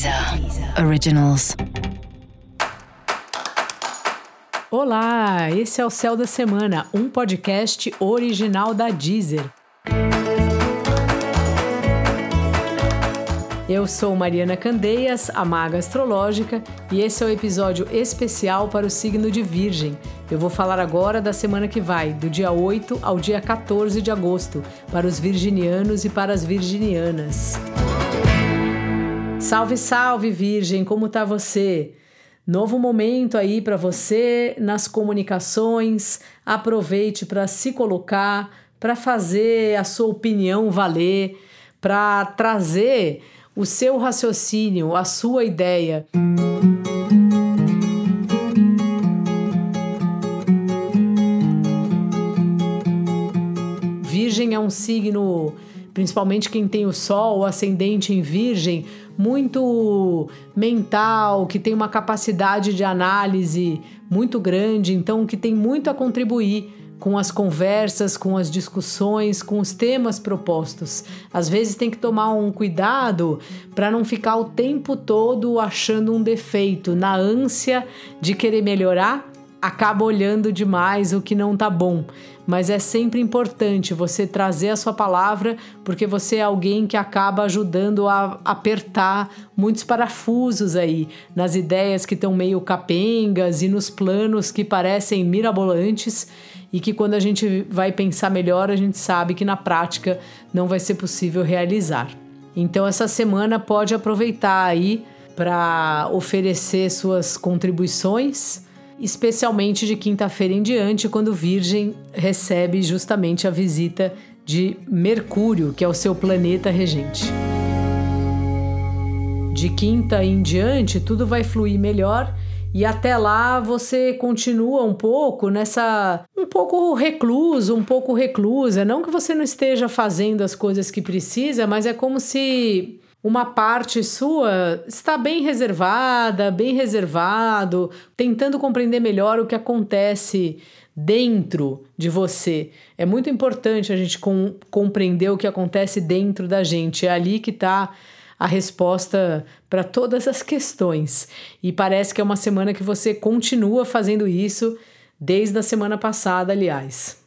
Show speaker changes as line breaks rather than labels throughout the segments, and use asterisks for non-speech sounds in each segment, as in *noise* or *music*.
Deezer Originals.
Olá, esse é o Céu da Semana, um podcast original da Deezer. Eu sou Mariana Candeias, a maga astrológica, e esse é o episódio especial para o signo de Virgem. Eu vou falar agora da semana que vai, do dia 8 ao dia 14 de agosto, para os virginianos e para as virginianas. Salve, salve, Virgem, como tá você? Novo momento aí para você nas comunicações. Aproveite para se colocar, para fazer a sua opinião valer, para trazer o seu raciocínio, a sua ideia. Virgem é um signo principalmente quem tem o Sol, o ascendente em Virgem, muito mental, que tem uma capacidade de análise muito grande, então que tem muito a contribuir com as conversas, com as discussões, com os temas propostos. Às vezes tem que tomar um cuidado para não ficar o tempo todo achando um defeito, na ânsia de querer melhorar acaba olhando demais o que não tá bom. Mas é sempre importante você trazer a sua palavra, porque você é alguém que acaba ajudando a apertar muitos parafusos aí nas ideias que estão meio capengas e nos planos que parecem mirabolantes e que quando a gente vai pensar melhor, a gente sabe que na prática não vai ser possível realizar. Então essa semana pode aproveitar aí para oferecer suas contribuições especialmente de quinta-feira em diante, quando Virgem recebe justamente a visita de Mercúrio, que é o seu planeta regente. De quinta em diante, tudo vai fluir melhor e até lá você continua um pouco nessa. um pouco recluso, um pouco reclusa. Não que você não esteja fazendo as coisas que precisa, mas é como se uma parte sua está bem reservada, bem reservado, tentando compreender melhor o que acontece dentro de você. É muito importante a gente com, compreender o que acontece dentro da gente. É ali que está a resposta para todas as questões. E parece que é uma semana que você continua fazendo isso desde a semana passada, aliás.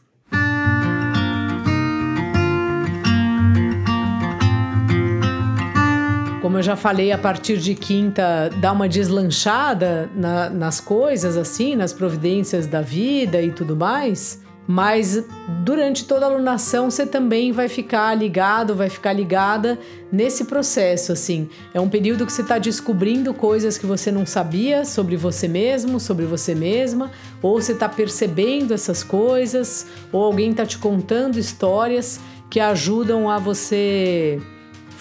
Como eu já falei, a partir de quinta dá uma deslanchada na, nas coisas, assim, nas providências da vida e tudo mais. Mas durante toda a alunação você também vai ficar ligado, vai ficar ligada nesse processo, assim. É um período que você está descobrindo coisas que você não sabia sobre você mesmo, sobre você mesma, ou você está percebendo essas coisas, ou alguém está te contando histórias que ajudam a você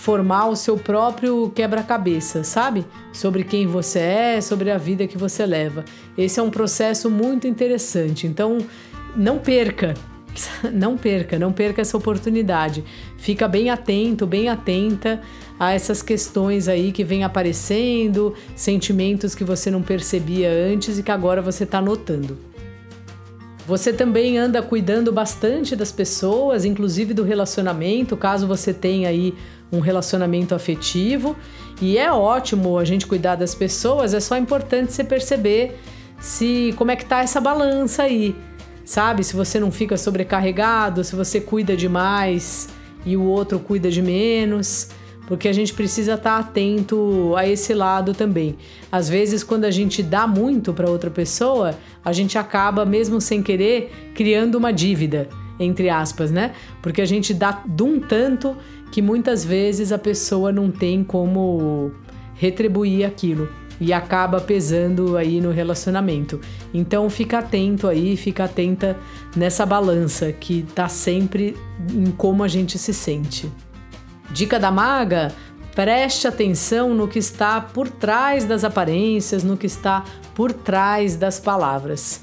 formar o seu próprio quebra-cabeça, sabe? Sobre quem você é, sobre a vida que você leva. Esse é um processo muito interessante. Então, não perca, *laughs* não perca, não perca essa oportunidade. Fica bem atento, bem atenta a essas questões aí que vêm aparecendo, sentimentos que você não percebia antes e que agora você está notando. Você também anda cuidando bastante das pessoas, inclusive do relacionamento, caso você tenha aí um relacionamento afetivo. E é ótimo a gente cuidar das pessoas, é só importante você perceber se como é que tá essa balança aí. Sabe? Se você não fica sobrecarregado, se você cuida demais e o outro cuida de menos porque a gente precisa estar atento a esse lado também. Às vezes, quando a gente dá muito para outra pessoa, a gente acaba, mesmo sem querer, criando uma dívida, entre aspas, né? Porque a gente dá de um tanto que muitas vezes a pessoa não tem como retribuir aquilo e acaba pesando aí no relacionamento. Então fica atento aí, fica atenta nessa balança que tá sempre em como a gente se sente. Dica da maga: preste atenção no que está por trás das aparências, no que está por trás das palavras.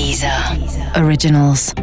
Deezer. Originals.